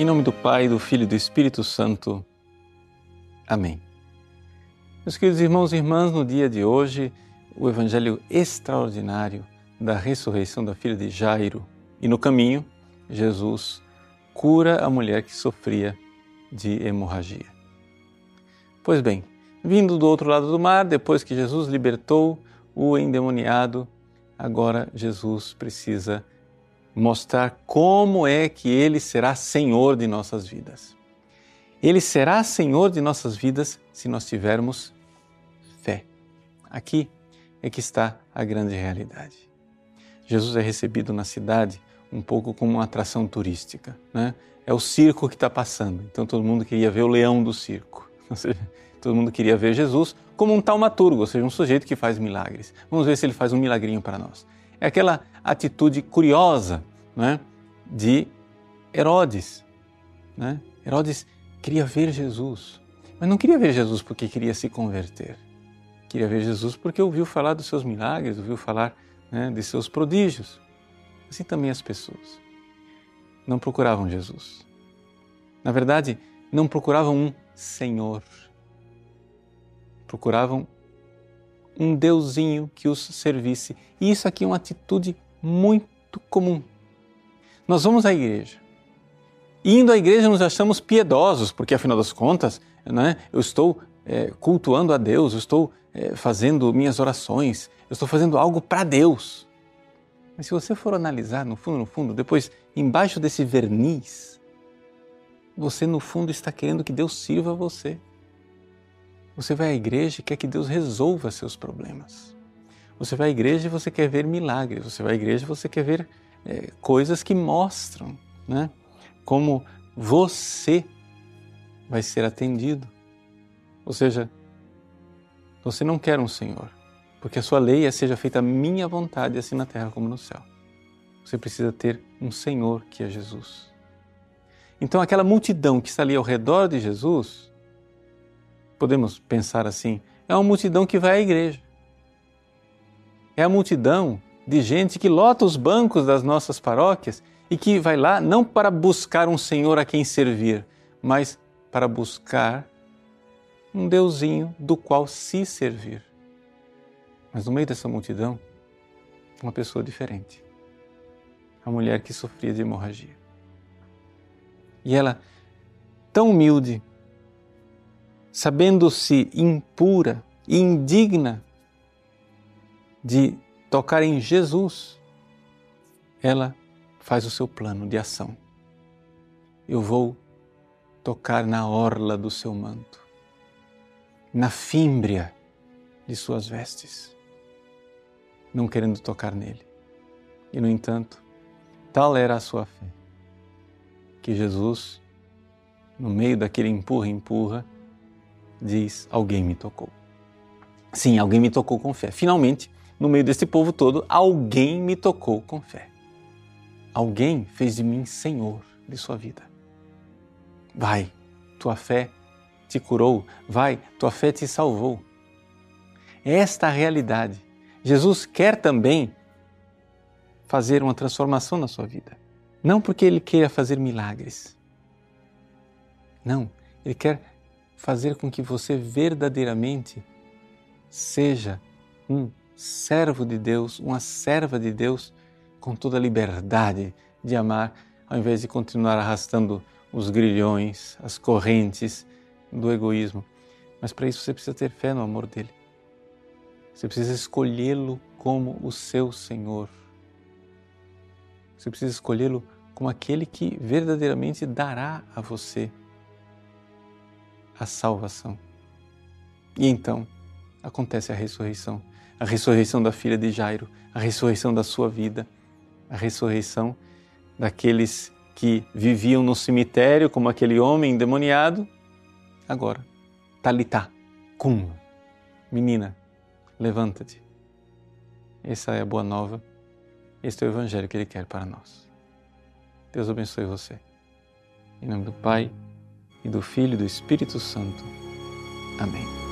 Em nome do Pai, do Filho e do Espírito Santo. Amém. Meus queridos irmãos e irmãs, no dia de hoje, o Evangelho extraordinário da ressurreição da filha de Jairo. E no caminho, Jesus cura a mulher que sofria de hemorragia. Pois bem, vindo do outro lado do mar, depois que Jesus libertou o endemoniado, agora Jesus precisa mostrar como é que ele será Senhor de nossas vidas. Ele será Senhor de nossas vidas se nós tivermos fé. Aqui é que está a grande realidade. Jesus é recebido na cidade um pouco como uma atração turística. Né? É o circo que está passando, então todo mundo queria ver o leão do circo. todo mundo queria ver Jesus como um taumaturgo, ou seja, um sujeito que faz milagres. Vamos ver se ele faz um milagrinho para nós. É aquela atitude curiosa né, de Herodes. Né? Herodes queria ver Jesus, mas não queria ver Jesus porque queria se converter. Queria ver Jesus porque ouviu falar dos seus milagres, ouviu falar né, de seus prodígios. Assim também as pessoas não procuravam Jesus. Na verdade, não procuravam um Senhor. Procuravam um deusinho que os servisse. E isso aqui é uma atitude muito comum. Nós vamos à igreja. Indo à igreja nos achamos piedosos, porque afinal das contas, né, eu estou é, cultuando a Deus, eu estou é, fazendo minhas orações, eu estou fazendo algo para Deus. Mas se você for analisar no fundo, no fundo, depois embaixo desse verniz, você no fundo está querendo que Deus sirva você. Você vai à igreja e quer que Deus resolva seus problemas. Você vai à igreja e você quer ver milagres. Você vai à igreja e você quer ver é, coisas que mostram né, como você vai ser atendido. Ou seja, você não quer um Senhor, porque a sua lei é seja feita a minha vontade, assim na terra como no céu. Você precisa ter um Senhor que é Jesus. Então, aquela multidão que está ali ao redor de Jesus, podemos pensar assim, é uma multidão que vai à igreja. É a multidão de gente que lota os bancos das nossas paróquias e que vai lá não para buscar um Senhor a quem servir, mas para buscar um deusinho do qual se servir. Mas no meio dessa multidão, uma pessoa diferente. A mulher que sofria de hemorragia. E ela, tão humilde, sabendo-se impura e indigna de tocar em Jesus, ela faz o seu plano de ação. Eu vou tocar na orla do seu manto, na fímbria de suas vestes, não querendo tocar nele. E, no entanto, tal era a sua fé, que Jesus, no meio daquele empurra-empurra, diz: Alguém me tocou. Sim, alguém me tocou com fé. Finalmente, no meio desse povo todo, alguém me tocou com fé. Alguém fez de mim Senhor de sua vida. Vai, tua fé te curou. Vai, tua fé te salvou. Esta realidade. Jesus quer também fazer uma transformação na sua vida. Não porque ele queira fazer milagres. Não, ele quer fazer com que você verdadeiramente seja um servo de Deus, uma serva de Deus, com toda a liberdade de amar, ao invés de continuar arrastando os grilhões, as correntes do egoísmo. Mas para isso você precisa ter fé no amor dele. Você precisa escolhê-lo como o seu Senhor. Você precisa escolhê-lo como aquele que verdadeiramente dará a você a salvação. E então acontece a ressurreição a ressurreição da filha de Jairo, a ressurreição da sua vida, a ressurreição daqueles que viviam no cemitério como aquele homem endemoniado. Agora, Talitá, cum, menina, levanta-te. Essa é a boa nova, este é o evangelho que ele quer para nós. Deus abençoe você. Em nome do Pai, e do Filho e do Espírito Santo. Amém.